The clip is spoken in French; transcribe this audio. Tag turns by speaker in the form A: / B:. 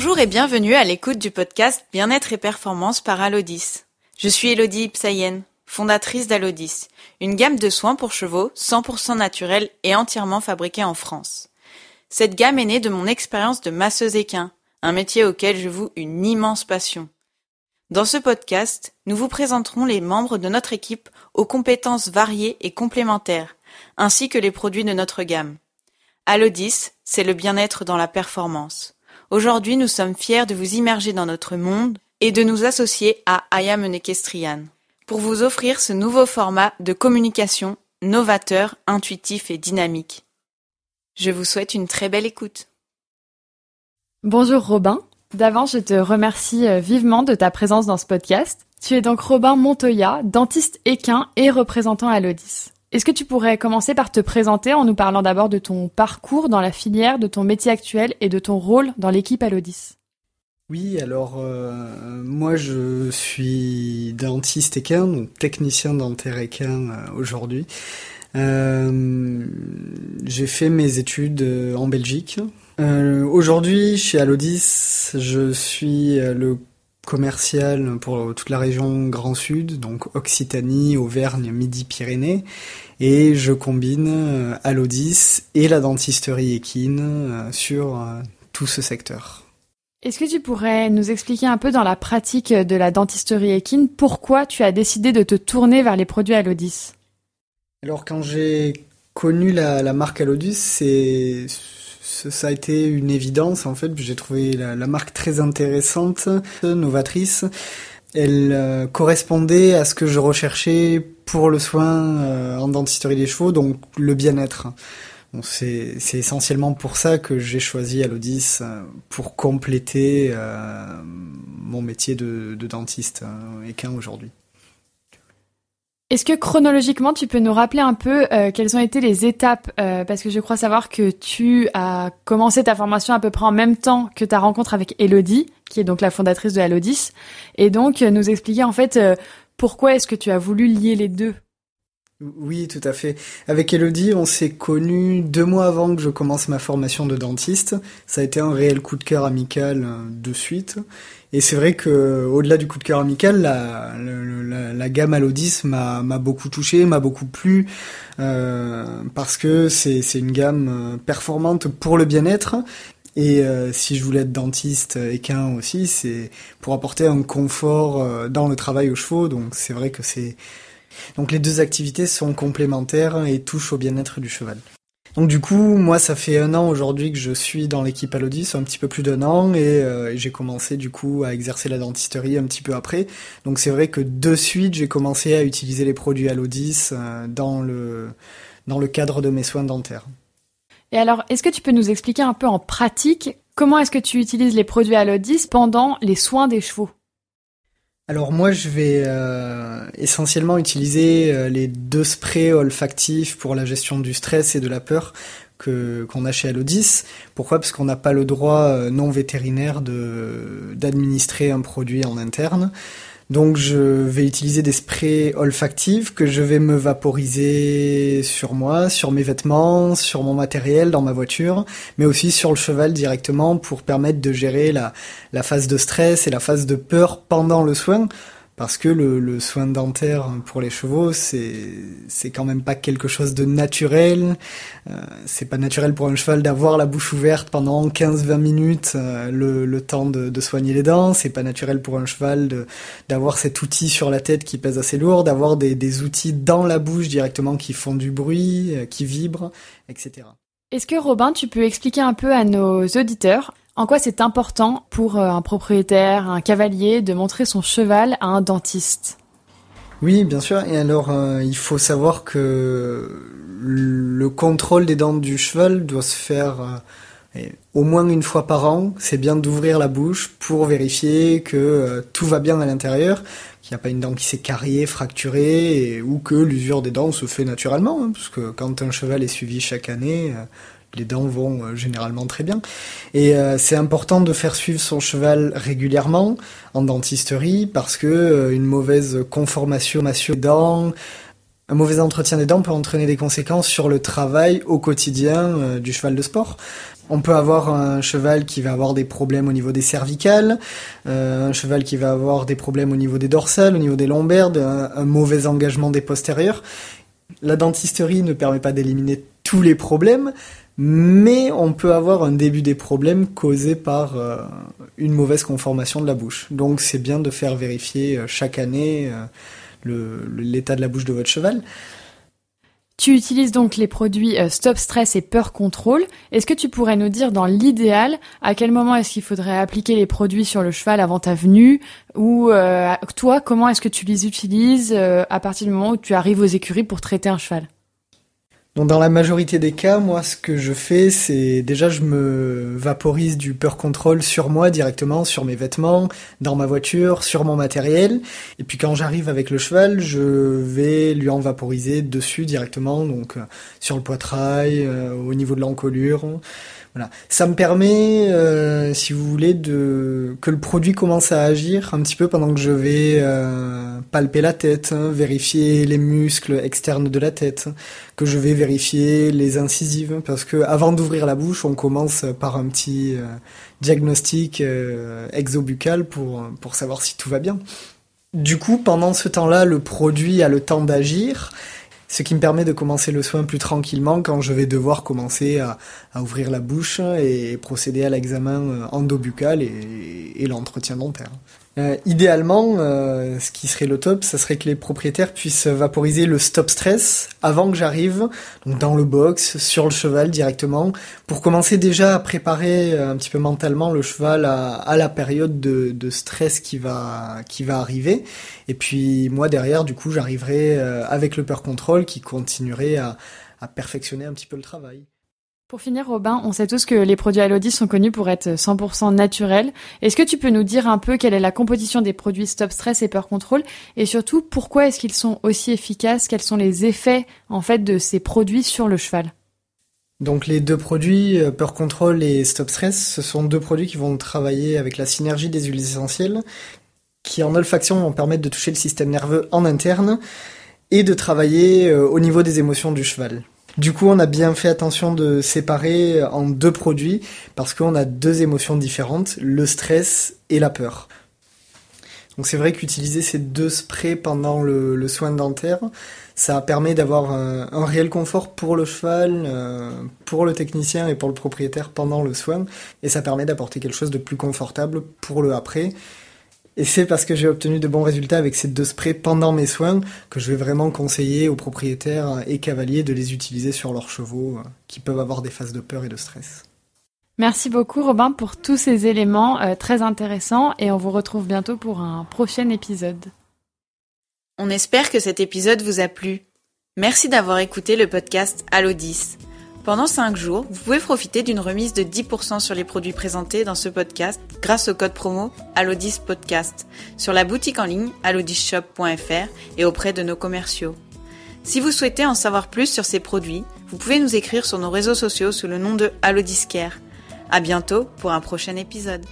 A: Bonjour et bienvenue à l'écoute du podcast Bien-être et performance par Alodis. Je suis Elodie Ipsayen, fondatrice d'Alodis, une gamme de soins pour chevaux 100% naturels et entièrement fabriqués en France. Cette gamme est née de mon expérience de masseuse équin, un métier auquel je voue une immense passion. Dans ce podcast, nous vous présenterons les membres de notre équipe aux compétences variées et complémentaires, ainsi que les produits de notre gamme. Alodis, c'est le bien-être dans la performance. Aujourd'hui, nous sommes fiers de vous immerger dans notre monde et de nous associer à Nekestrian pour vous offrir ce nouveau format de communication novateur, intuitif et dynamique. Je vous souhaite une très belle écoute.
B: Bonjour Robin. D'avance, je te remercie euh, vivement de ta présence dans ce podcast. Tu es donc Robin Montoya, dentiste équin et représentant à l'Odis. Est-ce que tu pourrais commencer par te présenter en nous parlant d'abord de ton parcours dans la filière, de ton métier actuel et de ton rôle dans l'équipe Alodis?
C: Oui, alors euh, moi je suis dentiste équin, donc technicien dentaire équin euh, aujourd'hui. Euh, j'ai fait mes études en Belgique. aujourd'hui, chez Alodis, je suis le commercial pour toute la région Grand Sud, donc Occitanie, Auvergne, Midi-Pyrénées. Et je combine euh, Alodis et la dentisterie équine euh, sur euh, tout ce secteur.
B: Est-ce que tu pourrais nous expliquer un peu dans la pratique de la dentisterie équine pourquoi tu as décidé de te tourner vers les produits Alodis?
C: Alors quand j'ai connu la, marque Alodis, c'est ça a été une évidence en fait. J'ai trouvé la, marque très intéressante, novatrice. Elle euh, correspondait à ce que je recherchais pour le soin euh, en dentisterie des chevaux, donc le bien-être. c'est, essentiellement pour ça que j'ai choisi Alodis euh, pour compléter mon métier de, de dentiste équin aujourd'hui.
B: Est-ce que chronologiquement, tu peux nous rappeler un peu euh, quelles ont été les étapes euh, Parce que je crois savoir que tu as commencé ta formation à peu près en même temps que ta rencontre avec Elodie, qui est donc la fondatrice de Alodis, et donc euh, nous expliquer en fait pourquoi est-ce que tu as voulu lier les deux?
C: Oui, tout à fait. Avec Elodie, on s'est connus deux mois avant que je commence ma formation de dentiste. Ça a été un réel coup de cœur amical de suite. Et c'est vrai que au-delà du coup de cœur amical, la, la, gamme Alodis m'a beaucoup touché, m'a beaucoup plu euh, parce que c'est une gamme euh, performante pour le bien-être. Et euh, si je voulais être dentiste équin aussi, c'est pour apporter un confort euh, dans le travail aux chevaux. Donc c'est vrai que c'est donc les deux activités sont complémentaires et touchent au bien-être du cheval. Donc du coup, moi, ça fait un an aujourd'hui que je suis dans l'équipe Alodis, un petit peu plus d'un an, et euh, j'ai commencé du coup à exercer la dentisterie un petit peu après. Donc c'est vrai que de suite, j'ai commencé à utiliser les produits Alodis euh, dans le dans le cadre de mes soins dentaires.
B: Et alors, est-ce que tu peux nous expliquer un peu en pratique comment est-ce que tu utilises les produits Alodis pendant les soins des chevaux?
C: Alors moi je vais euh, essentiellement utiliser euh, les deux sprays olfactifs pour la gestion du stress et de la peur que qu'on a chez Alodis. Pourquoi? Parce qu'on n'a pas le droit euh, non vétérinaire de d'administrer un produit en interne. Donc je vais utiliser des sprays olfactifs que je vais me vaporiser sur moi, sur mes vêtements, sur mon matériel dans ma voiture, mais aussi sur le cheval directement pour permettre de gérer la, la phase de stress et la phase de peur pendant le soin parce que le, le, soin dentaire pour les chevaux, c'est c'est quand même pas quelque chose de naturel. Euh, c'est pas naturel pour un cheval d'avoir la bouche ouverte pendant 15-20 minutes euh, le, le, temps de, de, soigner les dents. C'est pas naturel pour un cheval d'avoir cet outil sur la tête qui pèse assez lourd, d'avoir des, des outils dans la bouche directement qui font du bruit, euh, qui vibrent, etc.
B: Est-ce que Robin, tu peux expliquer un peu à nos auditeurs en quoi c'est important pour euh, un propriétaire, un cavalier, de montrer son cheval à un dentiste?
C: Oui, bien sûr. Et alors, euh, il faut savoir que le contrôle des dents du cheval doit se faire euh, au moins une fois par an. C'est bien d'ouvrir la bouche pour vérifier que tout va bien à l'intérieur, qu'il n'y a pas une dent qui s'est carriée, fracturée, ou que l'usure des dents se fait naturellement. Hein, parce que quand un cheval est suivi chaque année, les dents vont euh, généralement très bien. Et euh, c'est important de faire suivre son cheval régulièrement en dentisterie parce que euh, une mauvaise conformation des dents Un mauvais entretien des dents peut entraîner des conséquences sur le travail au quotidien du cheval de sport. On peut avoir un cheval qui va avoir des problèmes au niveau des cervicales, un cheval qui va avoir des problèmes au niveau des dorsales, au niveau des lombaires, un, mauvais engagement des postérieurs. La dentisterie ne permet pas d'éliminer tous les problèmes, mais on peut avoir un début des problèmes causés par euh, une mauvaise conformation de la bouche. Donc c'est bien de faire vérifier chaque année l'état de la bouche de votre cheval.
B: Tu utilises donc les produits euh, Stop Stress et Peur Control. Est-ce que tu pourrais nous dire dans l'idéal à quel moment est-ce qu'il faudrait appliquer les produits sur le cheval avant ta venue ou euh, toi comment est-ce que tu les utilises euh, à partir du moment où tu arrives aux écuries pour traiter un cheval?
C: Dans la majorité des cas, moi, ce que je fais, c'est déjà je me vaporise du peur control sur moi directement, sur mes vêtements, dans ma voiture, sur mon matériel. Et puis quand j'arrive avec le cheval, je vais lui en vaporiser dessus directement, donc euh, sur le poitrail, euh, au niveau de l'encolure. Ça me permet, euh, si vous voulez, que le produit commence à agir un petit peu pendant que je vais euh, palper la tête, hein, vérifier les muscles externes de la tête, que je vais vérifier les incisives, parce que avant d'ouvrir la bouche, on commence par un petit euh, diagnostic exobucal pour pour savoir si tout va bien. Du coup, pendant ce temps-là, le produit a le temps d'agir ce qui me permet de commencer le soin plus tranquillement quand je vais devoir commencer à, ouvrir la bouche et procéder à l'examen endobuccal et, et l'entretien dentaire. Euh, idéalement, euh, ce qui serait le top, ça serait que les propriétaires puissent vaporiser le stop stress avant que j'arrive, donc dans le box, sur le cheval directement, pour commencer déjà à préparer euh, un petit peu mentalement le cheval à, la période de, de, stress qui va qui va arriver. Et puis moi derrière, du coup, j'arriverai avec le peur control qui continuerait à, à perfectionner un petit peu le travail.
B: Pour finir, Robin, on sait tous que les produits Alodis sont connus pour être 100% naturels. Est-ce que tu peux nous dire un peu quelle est la composition des produits Stop Stress et Peur Control et surtout pourquoi est-ce qu'ils sont aussi efficaces? Quels sont les effets en fait de ces produits sur le cheval?
C: Donc les deux produits, euh, Peur Control et Stop Stress, ce sont deux produits qui vont travailler avec la synergie des huiles essentielles, qui en olfaction vont permettre de toucher le système nerveux en interne et de travailler euh, au niveau des émotions du cheval. Du coup, on a bien fait attention de séparer en deux produits parce qu'on a deux émotions différentes, le stress et la peur. Donc c'est vrai qu'utiliser ces deux sprays pendant le, soin dentaire, ça permet d'avoir un, réel confort pour le cheval, euh, pour le technicien et pour le propriétaire pendant le soin, et ça permet d'apporter quelque chose de plus confortable pour le après. Et c'est parce que j'ai obtenu de bons résultats avec ces deux sprays pendant mes soins que je vais vraiment conseiller aux propriétaires et cavaliers de les utiliser sur leurs chevaux euh, qui peuvent avoir des phases de peur et de stress.
B: Merci beaucoup Robin pour tous ces éléments euh, très intéressants et on vous retrouve bientôt pour un prochain épisode.
A: On espère que cet épisode vous a plu. Merci d'avoir écouté le podcast Allo 10. Pendant 5 jours, vous pouvez profiter d'une remise de 10% sur les produits présentés dans ce podcast grâce au code promo Alodis Podcast sur la boutique en ligne alodisshop.fr et auprès de nos commerciaux. Si vous souhaitez en savoir plus sur ces produits, vous pouvez nous écrire sur nos réseaux sociaux sous le nom de Alodiscare. À bientôt pour un prochain épisode.